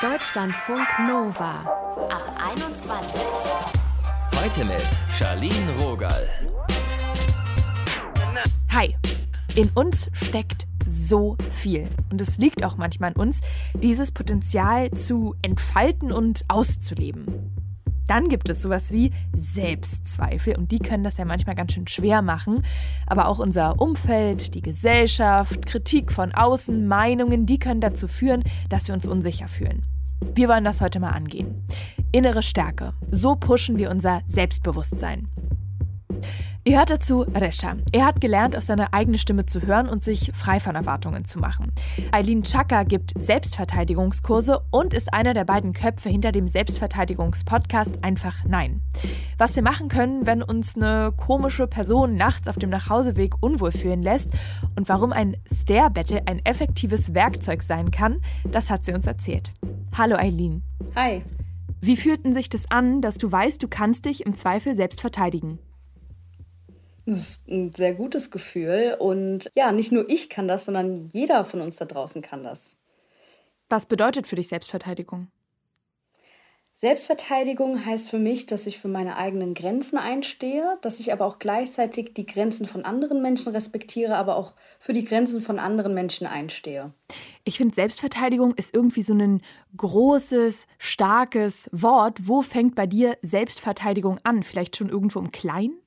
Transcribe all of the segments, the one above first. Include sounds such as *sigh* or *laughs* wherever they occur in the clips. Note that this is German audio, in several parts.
Deutschlandfunk Nova ab 21. Heute mit Charlene Rogal. Hi, in uns steckt so viel. Und es liegt auch manchmal an uns, dieses Potenzial zu entfalten und auszuleben. Dann gibt es sowas wie Selbstzweifel und die können das ja manchmal ganz schön schwer machen. Aber auch unser Umfeld, die Gesellschaft, Kritik von außen, Meinungen, die können dazu führen, dass wir uns unsicher fühlen. Wir wollen das heute mal angehen. Innere Stärke. So pushen wir unser Selbstbewusstsein. Ihr hört dazu Resha. Er hat gelernt, auf seine eigene Stimme zu hören und sich frei von Erwartungen zu machen. Eileen Chaka gibt Selbstverteidigungskurse und ist einer der beiden Köpfe hinter dem Selbstverteidigungspodcast Einfach Nein. Was wir machen können, wenn uns eine komische Person nachts auf dem Nachhauseweg unwohl fühlen lässt und warum ein Stare-Battle ein effektives Werkzeug sein kann, das hat sie uns erzählt. Hallo Eileen. Hi. Wie fühlten sich das an, dass du weißt, du kannst dich im Zweifel selbst verteidigen? Das ist ein sehr gutes Gefühl. Und ja, nicht nur ich kann das, sondern jeder von uns da draußen kann das. Was bedeutet für dich Selbstverteidigung? Selbstverteidigung heißt für mich, dass ich für meine eigenen Grenzen einstehe, dass ich aber auch gleichzeitig die Grenzen von anderen Menschen respektiere, aber auch für die Grenzen von anderen Menschen einstehe. Ich finde, Selbstverteidigung ist irgendwie so ein großes, starkes Wort. Wo fängt bei dir Selbstverteidigung an? Vielleicht schon irgendwo im Kleinen?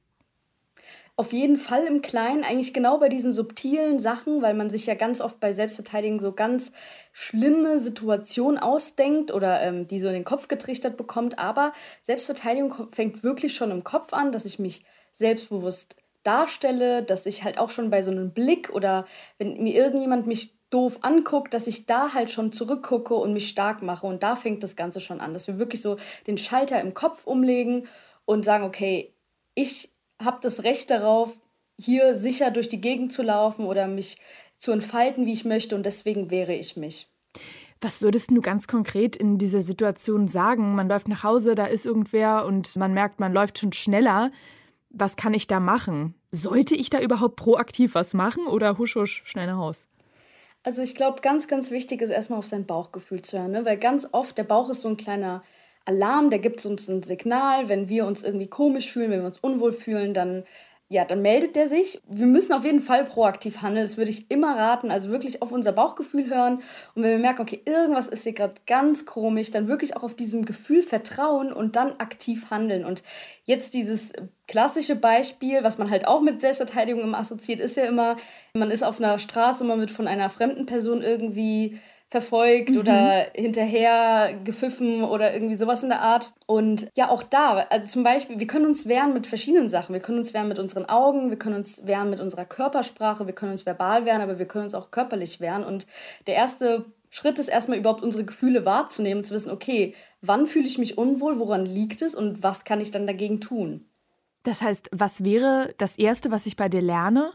Auf jeden Fall im Kleinen, eigentlich genau bei diesen subtilen Sachen, weil man sich ja ganz oft bei Selbstverteidigung so ganz schlimme Situationen ausdenkt oder ähm, die so in den Kopf getrichtert bekommt. Aber Selbstverteidigung fängt wirklich schon im Kopf an, dass ich mich selbstbewusst darstelle, dass ich halt auch schon bei so einem Blick oder wenn mir irgendjemand mich doof anguckt, dass ich da halt schon zurückgucke und mich stark mache. Und da fängt das Ganze schon an, dass wir wirklich so den Schalter im Kopf umlegen und sagen, okay, ich habe das Recht darauf, hier sicher durch die Gegend zu laufen oder mich zu entfalten, wie ich möchte und deswegen wehre ich mich. Was würdest du ganz konkret in dieser Situation sagen? Man läuft nach Hause, da ist irgendwer und man merkt, man läuft schon schneller. Was kann ich da machen? Sollte ich da überhaupt proaktiv was machen oder husch husch schnell nach Haus? Also ich glaube, ganz, ganz wichtig ist erstmal auf sein Bauchgefühl zu hören, ne? weil ganz oft der Bauch ist so ein kleiner Alarm, der gibt uns ein Signal, wenn wir uns irgendwie komisch fühlen, wenn wir uns unwohl fühlen, dann ja, dann meldet der sich. Wir müssen auf jeden Fall proaktiv handeln. Das würde ich immer raten. Also wirklich auf unser Bauchgefühl hören. Und wenn wir merken, okay, irgendwas ist hier gerade ganz komisch, dann wirklich auch auf diesem Gefühl vertrauen und dann aktiv handeln. Und jetzt dieses klassische Beispiel, was man halt auch mit Selbstverteidigung immer assoziiert, ist ja immer, man ist auf einer Straße und man wird von einer fremden Person irgendwie verfolgt mhm. oder hinterher gepfiffen oder irgendwie sowas in der Art. Und ja, auch da, also zum Beispiel, wir können uns wehren mit verschiedenen Sachen. Wir können uns wehren mit unseren Augen, wir können uns wehren mit unserer Körpersprache, wir können uns verbal wehren, aber wir können uns auch körperlich wehren. Und der erste Schritt ist erstmal überhaupt unsere Gefühle wahrzunehmen, zu wissen, okay, wann fühle ich mich unwohl, woran liegt es und was kann ich dann dagegen tun? Das heißt, was wäre das Erste, was ich bei dir lerne?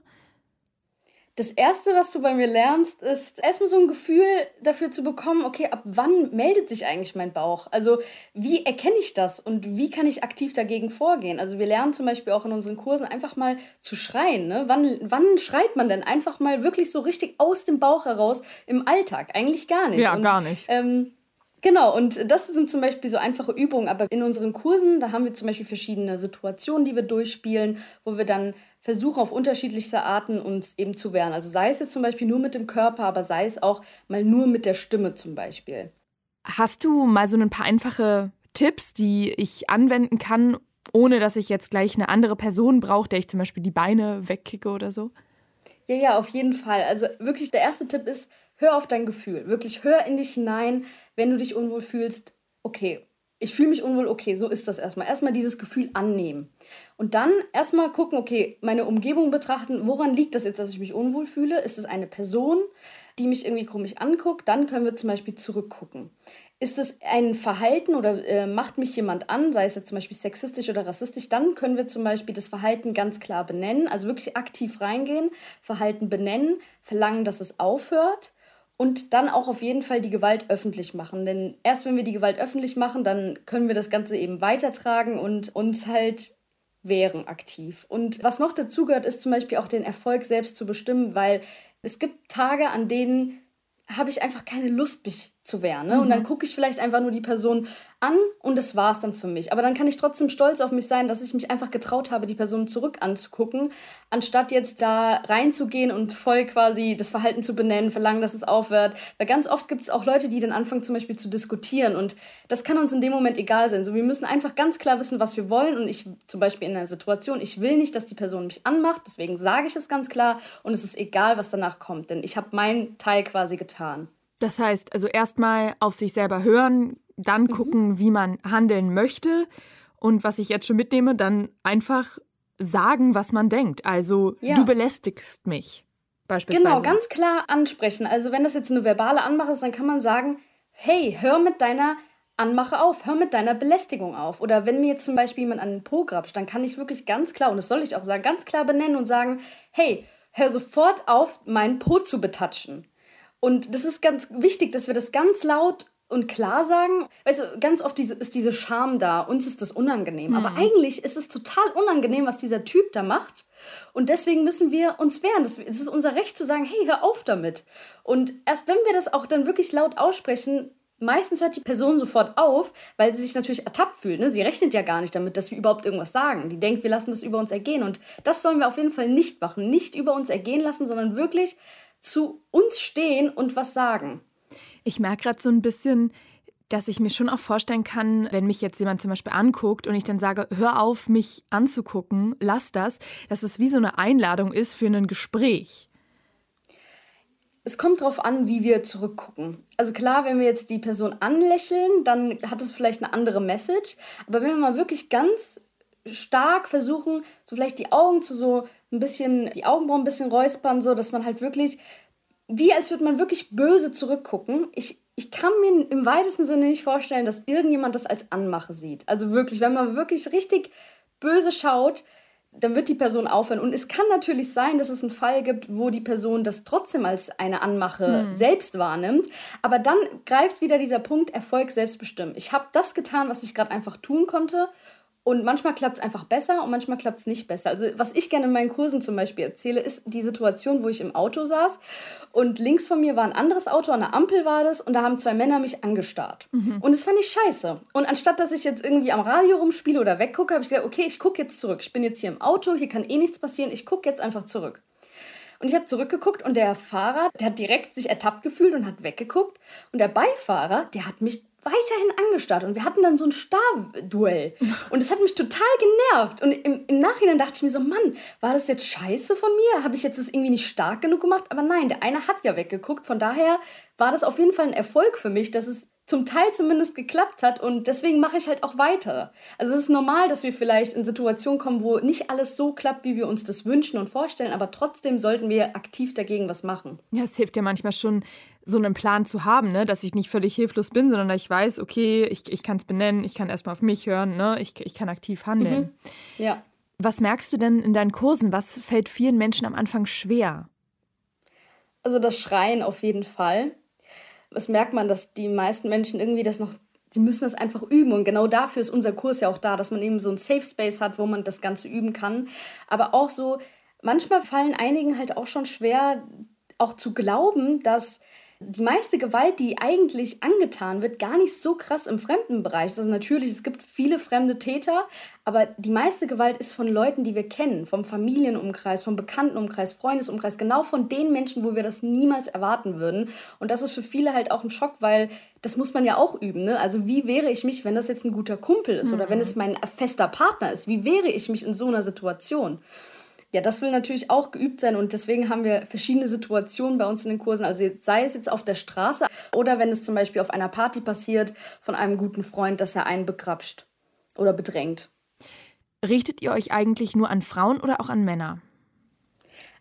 Das Erste, was du bei mir lernst, ist erstmal so ein Gefühl dafür zu bekommen, okay, ab wann meldet sich eigentlich mein Bauch? Also wie erkenne ich das und wie kann ich aktiv dagegen vorgehen? Also wir lernen zum Beispiel auch in unseren Kursen einfach mal zu schreien. Ne? Wann, wann schreit man denn einfach mal wirklich so richtig aus dem Bauch heraus im Alltag? Eigentlich gar nicht. Ja, und, gar nicht. Ähm, Genau, und das sind zum Beispiel so einfache Übungen, aber in unseren Kursen, da haben wir zum Beispiel verschiedene Situationen, die wir durchspielen, wo wir dann versuchen, auf unterschiedlichste Arten uns eben zu wehren. Also sei es jetzt zum Beispiel nur mit dem Körper, aber sei es auch mal nur mit der Stimme zum Beispiel. Hast du mal so ein paar einfache Tipps, die ich anwenden kann, ohne dass ich jetzt gleich eine andere Person brauche, der ich zum Beispiel die Beine wegkicke oder so? Ja, ja, auf jeden Fall. Also wirklich, der erste Tipp ist, hör auf dein Gefühl. Wirklich, hör in dich hinein, wenn du dich unwohl fühlst. Okay, ich fühle mich unwohl, okay, so ist das erstmal. Erstmal dieses Gefühl annehmen. Und dann erstmal gucken, okay, meine Umgebung betrachten, woran liegt das jetzt, dass ich mich unwohl fühle? Ist es eine Person, die mich irgendwie komisch anguckt? Dann können wir zum Beispiel zurückgucken. Ist es ein Verhalten oder äh, macht mich jemand an, sei es jetzt zum Beispiel sexistisch oder rassistisch, dann können wir zum Beispiel das Verhalten ganz klar benennen, also wirklich aktiv reingehen, Verhalten benennen, verlangen, dass es aufhört und dann auch auf jeden Fall die Gewalt öffentlich machen. Denn erst wenn wir die Gewalt öffentlich machen, dann können wir das Ganze eben weitertragen und uns halt wehren aktiv. Und was noch dazu gehört, ist zum Beispiel auch den Erfolg selbst zu bestimmen, weil es gibt Tage, an denen habe ich einfach keine Lust, mich zu wehren. Ne? Mhm. Und dann mhm. gucke ich vielleicht einfach nur die Person an und das war es dann für mich. Aber dann kann ich trotzdem stolz auf mich sein, dass ich mich einfach getraut habe, die Person zurück anzugucken, anstatt jetzt da reinzugehen und voll quasi das Verhalten zu benennen, verlangen, dass es aufhört. Weil ganz oft gibt es auch Leute, die dann anfangen zum Beispiel zu diskutieren und das kann uns in dem Moment egal sein. So, wir müssen einfach ganz klar wissen, was wir wollen und ich zum Beispiel in einer Situation, ich will nicht, dass die Person mich anmacht, deswegen sage ich es ganz klar und es ist egal, was danach kommt, denn ich habe meinen Teil quasi getan. Das heißt, also erstmal auf sich selber hören, dann mhm. gucken, wie man handeln möchte. Und was ich jetzt schon mitnehme, dann einfach sagen, was man denkt. Also, ja. du belästigst mich. Beispielsweise. Genau, ganz klar ansprechen. Also, wenn das jetzt eine verbale Anmache ist, dann kann man sagen: Hey, hör mit deiner Anmache auf, hör mit deiner Belästigung auf. Oder wenn mir jetzt zum Beispiel jemand an den Po grapscht, dann kann ich wirklich ganz klar, und das soll ich auch sagen, ganz klar benennen und sagen: Hey, hör sofort auf, meinen Po zu betatschen. Und das ist ganz wichtig, dass wir das ganz laut und klar sagen. Weißt du, ganz oft diese, ist diese Scham da. Uns ist das unangenehm. Mhm. Aber eigentlich ist es total unangenehm, was dieser Typ da macht. Und deswegen müssen wir uns wehren. Es ist unser Recht zu sagen, hey, hör auf damit. Und erst wenn wir das auch dann wirklich laut aussprechen, meistens hört die Person sofort auf, weil sie sich natürlich ertappt fühlt. Ne? Sie rechnet ja gar nicht damit, dass wir überhaupt irgendwas sagen. Die denkt, wir lassen das über uns ergehen. Und das sollen wir auf jeden Fall nicht machen. Nicht über uns ergehen lassen, sondern wirklich zu uns stehen und was sagen. Ich merke gerade so ein bisschen, dass ich mir schon auch vorstellen kann, wenn mich jetzt jemand zum Beispiel anguckt und ich dann sage, hör auf, mich anzugucken, lass das, dass es wie so eine Einladung ist für ein Gespräch. Es kommt darauf an, wie wir zurückgucken. Also klar, wenn wir jetzt die Person anlächeln, dann hat es vielleicht eine andere Message. Aber wenn wir mal wirklich ganz stark versuchen, so vielleicht die Augen zu so ein bisschen, die Augenbrauen ein bisschen räuspern, so dass man halt wirklich, wie als würde man wirklich böse zurückgucken. Ich, ich kann mir im weitesten Sinne nicht vorstellen, dass irgendjemand das als Anmache sieht. Also wirklich, wenn man wirklich richtig böse schaut, dann wird die Person aufhören. Und es kann natürlich sein, dass es einen Fall gibt, wo die Person das trotzdem als eine Anmache hm. selbst wahrnimmt. Aber dann greift wieder dieser Punkt Erfolg selbstbestimmt. Ich habe das getan, was ich gerade einfach tun konnte. Und manchmal klappt es einfach besser und manchmal klappt es nicht besser. Also was ich gerne in meinen Kursen zum Beispiel erzähle, ist die Situation, wo ich im Auto saß und links von mir war ein anderes Auto, an der Ampel war das und da haben zwei Männer mich angestarrt. Mhm. Und das fand ich scheiße. Und anstatt dass ich jetzt irgendwie am Radio rumspiele oder weggucke, habe ich gedacht, okay, ich gucke jetzt zurück. Ich bin jetzt hier im Auto, hier kann eh nichts passieren, ich gucke jetzt einfach zurück. Und ich habe zurückgeguckt und der Fahrer, der hat direkt sich ertappt gefühlt und hat weggeguckt. Und der Beifahrer, der hat mich weiterhin angestarrt und wir hatten dann so ein Starduell. Und es hat mich total genervt. Und im, im, Nachhinein dachte ich mir so, Mann, war das jetzt scheiße von mir? Habe ich jetzt das irgendwie nicht stark genug gemacht? Aber nein, der eine hat ja weggeguckt. Von daher war das auf jeden Fall ein Erfolg für mich, dass es zum Teil zumindest geklappt hat und deswegen mache ich halt auch weiter. Also es ist normal, dass wir vielleicht in Situationen kommen, wo nicht alles so klappt, wie wir uns das wünschen und vorstellen, aber trotzdem sollten wir aktiv dagegen was machen. Ja, es hilft ja manchmal schon, so einen Plan zu haben, ne? dass ich nicht völlig hilflos bin, sondern dass ich weiß, okay, ich, ich kann es benennen, ich kann erstmal auf mich hören, ne? ich, ich kann aktiv handeln. Mhm. Ja. Was merkst du denn in deinen Kursen? Was fällt vielen Menschen am Anfang schwer? Also das Schreien auf jeden Fall das merkt man, dass die meisten Menschen irgendwie das noch, sie müssen das einfach üben. Und genau dafür ist unser Kurs ja auch da, dass man eben so ein Safe Space hat, wo man das Ganze üben kann. Aber auch so, manchmal fallen einigen halt auch schon schwer, auch zu glauben, dass die meiste Gewalt, die eigentlich angetan wird, gar nicht so krass im Fremdenbereich. ist. Also natürlich, es gibt viele fremde Täter, aber die meiste Gewalt ist von Leuten, die wir kennen, vom Familienumkreis, vom Bekanntenumkreis, Freundesumkreis, genau von den Menschen, wo wir das niemals erwarten würden. Und das ist für viele halt auch ein Schock, weil das muss man ja auch üben. Ne? Also wie wehre ich mich, wenn das jetzt ein guter Kumpel ist mhm. oder wenn es mein fester Partner ist? Wie wehre ich mich in so einer Situation? Ja, das will natürlich auch geübt sein und deswegen haben wir verschiedene Situationen bei uns in den Kursen. Also jetzt, sei es jetzt auf der Straße oder wenn es zum Beispiel auf einer Party passiert von einem guten Freund, dass er einen begrapscht oder bedrängt. Richtet ihr euch eigentlich nur an Frauen oder auch an Männer?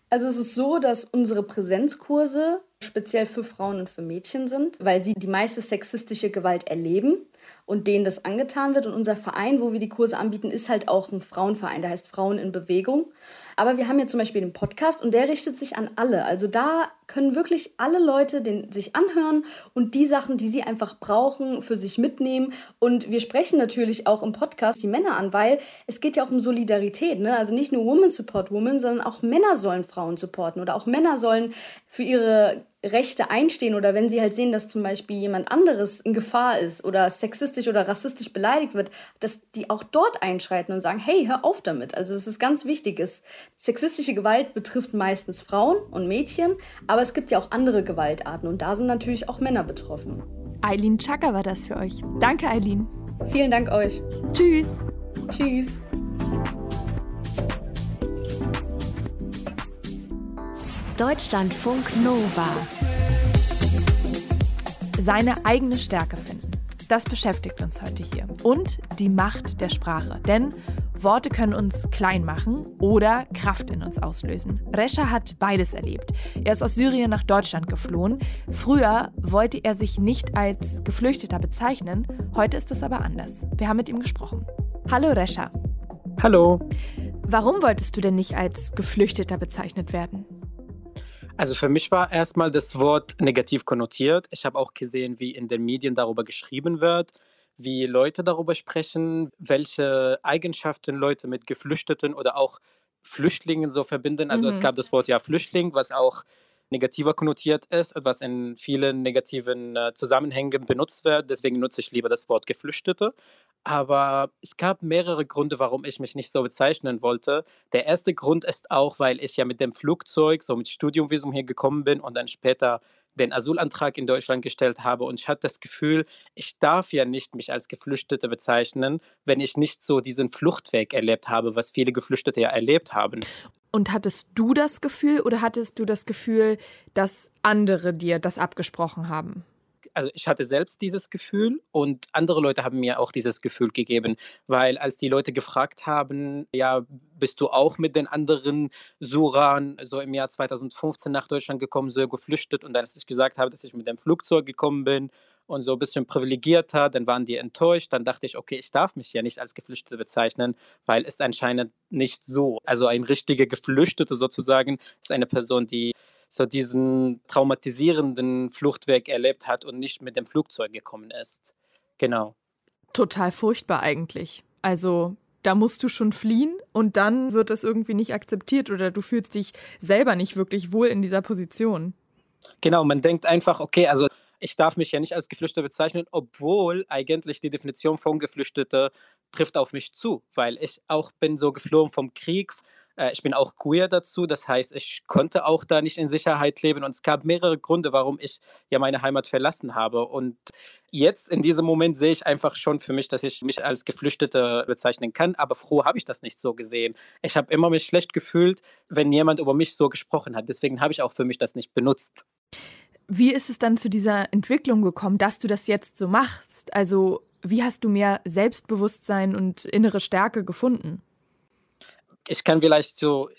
Also es ist so, dass unsere Präsenzkurse speziell für Frauen und für Mädchen sind, weil sie die meiste sexistische Gewalt erleben und denen das angetan wird. Und unser Verein, wo wir die Kurse anbieten, ist halt auch ein Frauenverein, der heißt Frauen in Bewegung. Aber wir haben ja zum Beispiel den Podcast und der richtet sich an alle. Also da können wirklich alle Leute den sich anhören und die Sachen, die sie einfach brauchen, für sich mitnehmen. Und wir sprechen natürlich auch im Podcast die Männer an, weil es geht ja auch um Solidarität. Ne? Also nicht nur Women Support Women, sondern auch Männer sollen Frauen supporten oder auch Männer sollen für ihre Rechte einstehen oder wenn sie halt sehen, dass zum Beispiel jemand anderes in Gefahr ist oder sexistisch oder rassistisch beleidigt wird, dass die auch dort einschreiten und sagen, hey, hör auf damit. Also es ist ganz wichtig. Es, sexistische Gewalt betrifft meistens Frauen und Mädchen, aber es gibt ja auch andere Gewaltarten und da sind natürlich auch Männer betroffen. Eileen Chaka war das für euch. Danke, Eileen. Vielen Dank euch. Tschüss. Tschüss. Deutschlandfunk Nova. Seine eigene Stärke finden. Das beschäftigt uns heute hier. Und die Macht der Sprache. Denn Worte können uns klein machen oder Kraft in uns auslösen. Rescha hat beides erlebt. Er ist aus Syrien nach Deutschland geflohen. Früher wollte er sich nicht als Geflüchteter bezeichnen. Heute ist es aber anders. Wir haben mit ihm gesprochen. Hallo Rescha. Hallo. Warum wolltest du denn nicht als Geflüchteter bezeichnet werden? Also für mich war erstmal das Wort negativ konnotiert. Ich habe auch gesehen, wie in den Medien darüber geschrieben wird, wie Leute darüber sprechen, welche Eigenschaften Leute mit Geflüchteten oder auch Flüchtlingen so verbinden. Also mhm. es gab das Wort ja Flüchtling, was auch negativer konnotiert ist, was in vielen negativen äh, Zusammenhängen benutzt wird. Deswegen nutze ich lieber das Wort Geflüchtete. Aber es gab mehrere Gründe, warum ich mich nicht so bezeichnen wollte. Der erste Grund ist auch, weil ich ja mit dem Flugzeug, so mit Studiumvisum hier gekommen bin und dann später den Asylantrag in Deutschland gestellt habe und ich hatte das Gefühl, ich darf ja nicht mich als Geflüchtete bezeichnen, wenn ich nicht so diesen Fluchtweg erlebt habe, was viele Geflüchtete ja erlebt haben. Und hattest du das Gefühl oder hattest du das Gefühl, dass andere dir das abgesprochen haben? also ich hatte selbst dieses Gefühl und andere Leute haben mir auch dieses Gefühl gegeben, weil als die Leute gefragt haben, ja, bist du auch mit den anderen Suran so im Jahr 2015 nach Deutschland gekommen, so geflüchtet und dann, als ich gesagt habe, dass ich mit dem Flugzeug gekommen bin und so ein bisschen privilegierter, dann waren die enttäuscht. Dann dachte ich, okay, ich darf mich ja nicht als Geflüchtete bezeichnen, weil es anscheinend nicht so. Also ein richtiger Geflüchtete sozusagen ist eine Person, die so diesen traumatisierenden Fluchtweg erlebt hat und nicht mit dem Flugzeug gekommen ist. Genau. Total furchtbar eigentlich. Also da musst du schon fliehen und dann wird das irgendwie nicht akzeptiert oder du fühlst dich selber nicht wirklich wohl in dieser Position. Genau, man denkt einfach, okay, also ich darf mich ja nicht als Geflüchteter bezeichnen, obwohl eigentlich die Definition von Geflüchteter trifft auf mich zu, weil ich auch bin so geflohen vom Krieg. Äh, ich bin auch queer dazu, das heißt, ich konnte auch da nicht in Sicherheit leben und es gab mehrere Gründe, warum ich ja meine Heimat verlassen habe. Und jetzt in diesem Moment sehe ich einfach schon für mich, dass ich mich als Geflüchtete bezeichnen kann, aber froh habe ich das nicht so gesehen. Ich habe immer mich schlecht gefühlt, wenn jemand über mich so gesprochen hat. Deswegen habe ich auch für mich das nicht benutzt. Wie ist es dann zu dieser Entwicklung gekommen, dass du das jetzt so machst? Also, wie hast du mehr Selbstbewusstsein und innere Stärke gefunden? Ich kann vielleicht so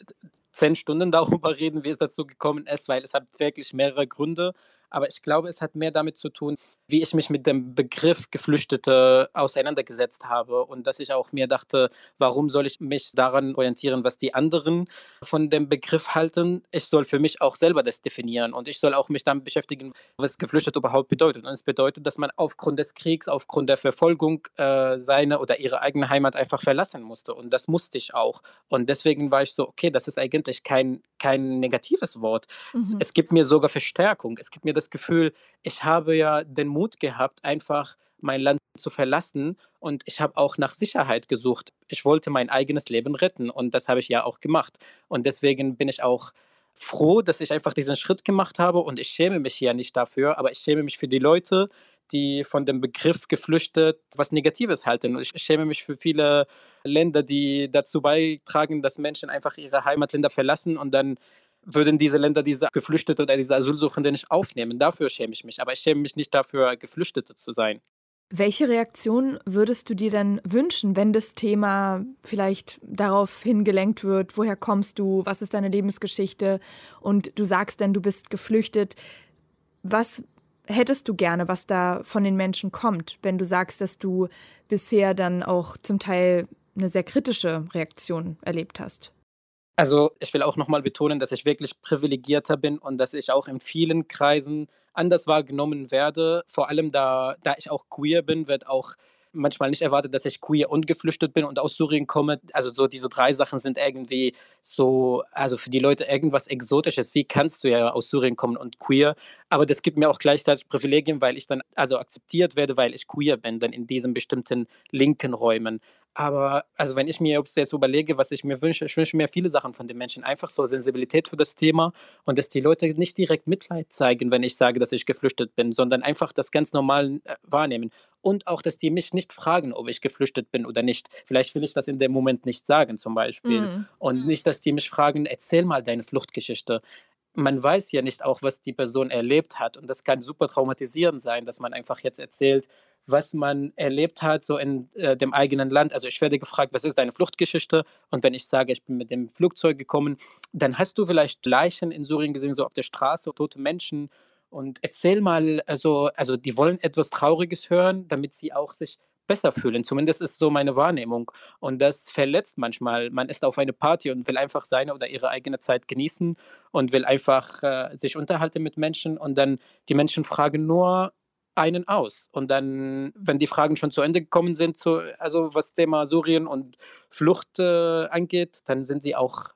zehn Stunden *laughs* darüber reden, wie es dazu gekommen ist, weil es hat wirklich mehrere Gründe. Aber ich glaube, es hat mehr damit zu tun, wie ich mich mit dem Begriff Geflüchtete auseinandergesetzt habe und dass ich auch mir dachte, warum soll ich mich daran orientieren, was die anderen von dem Begriff halten? Ich soll für mich auch selber das definieren und ich soll auch mich damit beschäftigen, was Geflüchtete überhaupt bedeutet. Und es bedeutet, dass man aufgrund des Kriegs, aufgrund der Verfolgung äh, seine oder ihre eigene Heimat einfach verlassen musste. Und das musste ich auch. Und deswegen war ich so, okay, das ist eigentlich kein, kein negatives Wort. Mhm. Es, es gibt mir sogar Verstärkung. Es gibt mir das Gefühl, ich habe ja den Mut gehabt, einfach mein Land zu verlassen und ich habe auch nach Sicherheit gesucht. Ich wollte mein eigenes Leben retten und das habe ich ja auch gemacht. Und deswegen bin ich auch froh, dass ich einfach diesen Schritt gemacht habe und ich schäme mich ja nicht dafür, aber ich schäme mich für die Leute, die von dem Begriff geflüchtet was Negatives halten. Und ich schäme mich für viele Länder, die dazu beitragen, dass Menschen einfach ihre Heimatländer verlassen und dann würden diese Länder diese Geflüchtete oder diese Asylsuchenden nicht aufnehmen. Dafür schäme ich mich. Aber ich schäme mich nicht dafür, Geflüchtete zu sein. Welche Reaktion würdest du dir denn wünschen, wenn das Thema vielleicht darauf hingelenkt wird, woher kommst du, was ist deine Lebensgeschichte und du sagst dann, du bist geflüchtet? Was hättest du gerne, was da von den Menschen kommt, wenn du sagst, dass du bisher dann auch zum Teil eine sehr kritische Reaktion erlebt hast? Also ich will auch nochmal betonen, dass ich wirklich privilegierter bin und dass ich auch in vielen Kreisen anders wahrgenommen werde. Vor allem da, da ich auch queer bin, wird auch manchmal nicht erwartet, dass ich queer und geflüchtet bin und aus Syrien komme. Also so diese drei Sachen sind irgendwie so, also für die Leute irgendwas Exotisches. Wie kannst du ja aus Syrien kommen und queer? Aber das gibt mir auch gleichzeitig Privilegien, weil ich dann also akzeptiert werde, weil ich queer bin, dann in diesen bestimmten linken Räumen. Aber also wenn ich mir jetzt überlege, was ich mir wünsche, ich wünsche mir viele Sachen von den Menschen. Einfach so Sensibilität für das Thema und dass die Leute nicht direkt Mitleid zeigen, wenn ich sage, dass ich geflüchtet bin, sondern einfach das ganz normal äh, wahrnehmen. Und auch, dass die mich nicht fragen, ob ich geflüchtet bin oder nicht. Vielleicht will ich das in dem Moment nicht sagen, zum Beispiel. Mhm. Und nicht, dass die mich fragen, erzähl mal deine Fluchtgeschichte man weiß ja nicht auch, was die Person erlebt hat. Und das kann super traumatisierend sein, dass man einfach jetzt erzählt, was man erlebt hat, so in äh, dem eigenen Land. Also ich werde gefragt, was ist deine Fluchtgeschichte? Und wenn ich sage, ich bin mit dem Flugzeug gekommen, dann hast du vielleicht Leichen in Syrien gesehen, so auf der Straße, tote Menschen. Und erzähl mal, also, also die wollen etwas Trauriges hören, damit sie auch sich besser fühlen. Zumindest ist so meine Wahrnehmung. Und das verletzt manchmal. Man ist auf eine Party und will einfach seine oder ihre eigene Zeit genießen und will einfach äh, sich unterhalten mit Menschen. Und dann die Menschen fragen nur einen aus. Und dann, wenn die Fragen schon zu Ende gekommen sind, zu, also was Thema Syrien und Flucht äh, angeht, dann sind sie auch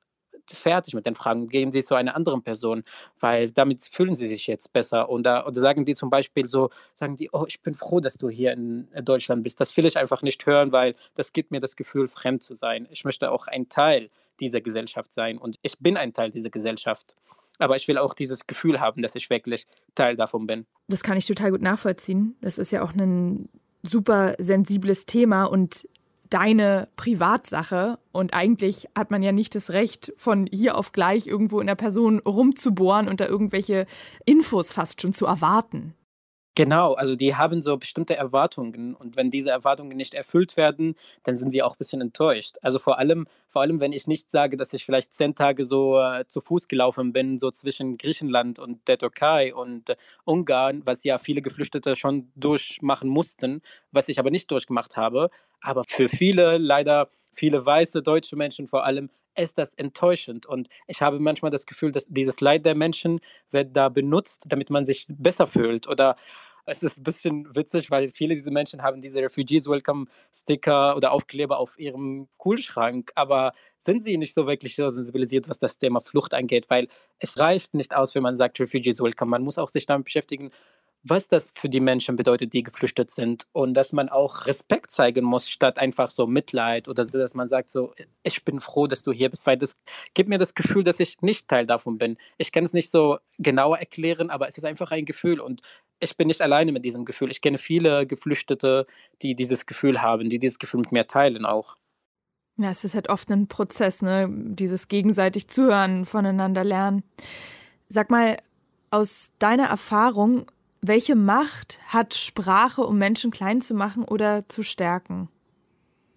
fertig mit den Fragen, gehen sie zu einer anderen Person, weil damit fühlen sie sich jetzt besser. Oder, oder sagen die zum Beispiel so, sagen die, oh, ich bin froh, dass du hier in Deutschland bist. Das will ich einfach nicht hören, weil das gibt mir das Gefühl, fremd zu sein. Ich möchte auch ein Teil dieser Gesellschaft sein und ich bin ein Teil dieser Gesellschaft. Aber ich will auch dieses Gefühl haben, dass ich wirklich Teil davon bin. Das kann ich total gut nachvollziehen. Das ist ja auch ein super sensibles Thema und deine Privatsache und eigentlich hat man ja nicht das Recht, von hier auf gleich irgendwo in der Person rumzubohren und da irgendwelche Infos fast schon zu erwarten. Genau, also die haben so bestimmte Erwartungen und wenn diese Erwartungen nicht erfüllt werden, dann sind sie auch ein bisschen enttäuscht. Also vor allem, vor allem, wenn ich nicht sage, dass ich vielleicht zehn Tage so äh, zu Fuß gelaufen bin, so zwischen Griechenland und der Türkei und äh, Ungarn, was ja viele Geflüchtete schon durchmachen mussten, was ich aber nicht durchgemacht habe. Aber für viele, leider viele weiße deutsche Menschen vor allem, ist das enttäuschend. Und ich habe manchmal das Gefühl, dass dieses Leid der Menschen wird da benutzt, damit man sich besser fühlt. Oder es ist ein bisschen witzig, weil viele dieser Menschen haben diese Refugees Welcome Sticker oder Aufkleber auf ihrem Kühlschrank, aber sind sie nicht so wirklich so sensibilisiert, was das Thema Flucht angeht, weil es reicht nicht aus, wenn man sagt Refugees Welcome. Man muss auch sich damit beschäftigen, was das für die Menschen bedeutet, die geflüchtet sind. Und dass man auch Respekt zeigen muss, statt einfach so Mitleid oder dass man sagt so, ich bin froh, dass du hier bist, weil das gibt mir das Gefühl, dass ich nicht Teil davon bin. Ich kann es nicht so genauer erklären, aber es ist einfach ein Gefühl. Und ich bin nicht alleine mit diesem Gefühl. Ich kenne viele Geflüchtete, die dieses Gefühl haben, die dieses Gefühl mit mir teilen auch. Ja, es ist halt oft ein Prozess, ne? Dieses gegenseitig Zuhören, voneinander lernen. Sag mal, aus deiner Erfahrung, welche Macht hat Sprache, um Menschen klein zu machen oder zu stärken?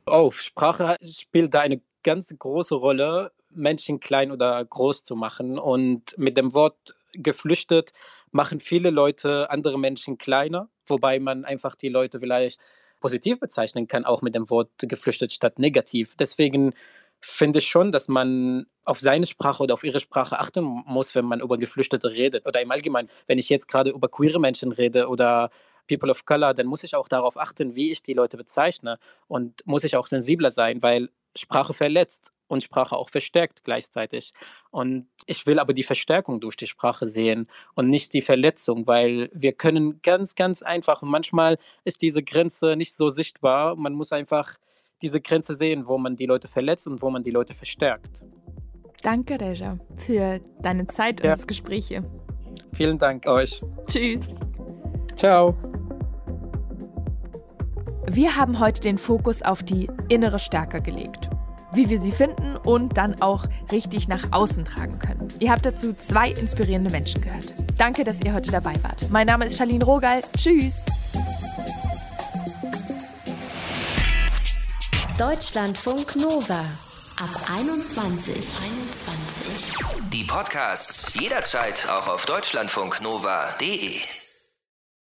Oh, Sprache spielt da eine ganz große Rolle, Menschen klein oder groß zu machen. Und mit dem Wort geflüchtet machen viele Leute andere Menschen kleiner, wobei man einfach die Leute vielleicht positiv bezeichnen kann, auch mit dem Wort geflüchtet statt negativ. Deswegen finde ich schon, dass man auf seine Sprache oder auf ihre Sprache achten muss, wenn man über Geflüchtete redet. Oder im Allgemeinen, wenn ich jetzt gerade über queere Menschen rede oder People of Color, dann muss ich auch darauf achten, wie ich die Leute bezeichne. Und muss ich auch sensibler sein, weil Sprache verletzt und Sprache auch verstärkt gleichzeitig. Und ich will aber die Verstärkung durch die Sprache sehen und nicht die Verletzung, weil wir können ganz, ganz einfach, und manchmal ist diese Grenze nicht so sichtbar, man muss einfach diese Grenze sehen, wo man die Leute verletzt und wo man die Leute verstärkt. Danke, Reja, für deine Zeit und ja. das Gespräch hier. Vielen Dank euch. Tschüss. Ciao. Wir haben heute den Fokus auf die innere Stärke gelegt. Wie wir sie finden und dann auch richtig nach außen tragen können. Ihr habt dazu zwei inspirierende Menschen gehört. Danke, dass ihr heute dabei wart. Mein Name ist Charlene Rogal. Tschüss. Deutschlandfunk Nova. Ab 21. 21. Die Podcasts jederzeit auch auf deutschlandfunknova.de.